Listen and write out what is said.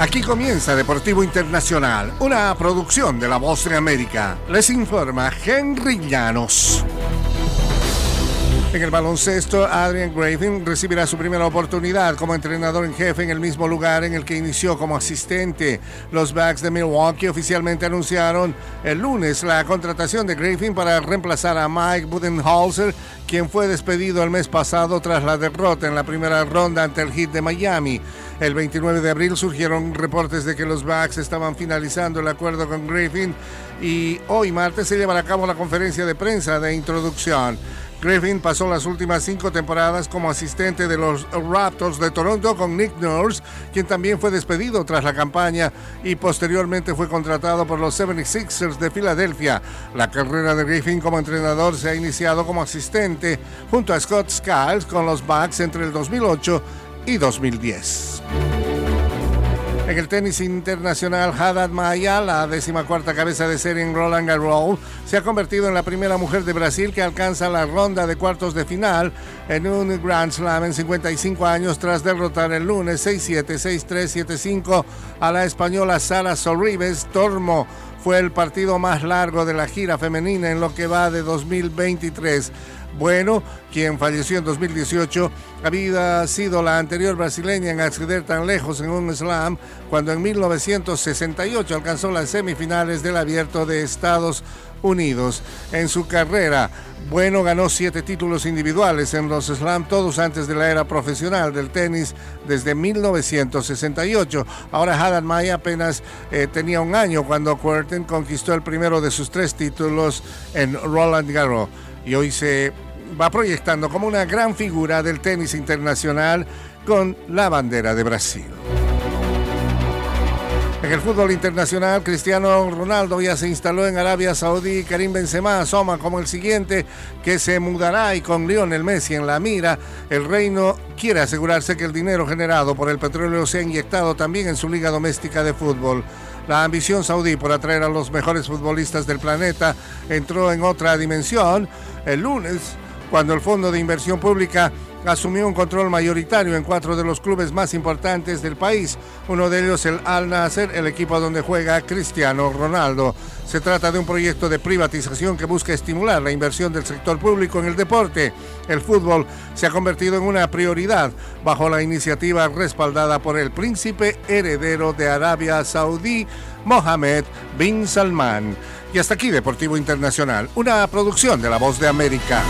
Aquí comienza Deportivo Internacional, una producción de La Voz de América. Les informa Henry Llanos. En el baloncesto, Adrian Griffin recibirá su primera oportunidad como entrenador en jefe en el mismo lugar en el que inició como asistente. Los Bucks de Milwaukee oficialmente anunciaron el lunes la contratación de Griffin para reemplazar a Mike Budenholzer, quien fue despedido el mes pasado tras la derrota en la primera ronda ante el Heat de Miami. El 29 de abril surgieron reportes de que los Bucks estaban finalizando el acuerdo con Griffin y hoy martes se llevará a cabo la conferencia de prensa de introducción. Griffin pasó las últimas cinco temporadas como asistente de los Raptors de Toronto con Nick Nurse, quien también fue despedido tras la campaña y posteriormente fue contratado por los 76ers de Filadelfia. La carrera de Griffin como entrenador se ha iniciado como asistente junto a Scott Skiles con los Bucks entre el 2008 y 2010. En el tenis internacional, Haddad Maya, la cuarta cabeza de serie en Roland Garros, se ha convertido en la primera mujer de Brasil que alcanza la ronda de cuartos de final en un Grand Slam en 55 años tras derrotar el lunes 6-7, 6-3, 7-5 a la española Sara Sorribes Tormo fue el partido más largo de la gira femenina en lo que va de 2023. Bueno, quien falleció en 2018, había sido la anterior brasileña en acceder tan lejos en un slam cuando en 1968 alcanzó las semifinales del Abierto de Estados Unidos. En su carrera, Bueno ganó siete títulos individuales en los slam, todos antes de la era profesional del tenis desde 1968. Ahora Haddad Maya apenas eh, tenía un año cuando Querten conquistó el primero de sus tres títulos en Roland Garros y hoy se va proyectando como una gran figura del tenis internacional con la bandera de Brasil. En el fútbol internacional, Cristiano Ronaldo ya se instaló en Arabia Saudí. Karim Benzema asoma como el siguiente que se mudará y con Lionel Messi en la mira, el reino quiere asegurarse que el dinero generado por el petróleo sea inyectado también en su liga doméstica de fútbol. La ambición saudí por atraer a los mejores futbolistas del planeta entró en otra dimensión. El lunes cuando el Fondo de Inversión Pública asumió un control mayoritario en cuatro de los clubes más importantes del país, uno de ellos el Al Nasser, el equipo donde juega Cristiano Ronaldo. Se trata de un proyecto de privatización que busca estimular la inversión del sector público en el deporte. El fútbol se ha convertido en una prioridad bajo la iniciativa respaldada por el príncipe heredero de Arabia Saudí, Mohammed bin Salman. Y hasta aquí Deportivo Internacional, una producción de La Voz de América.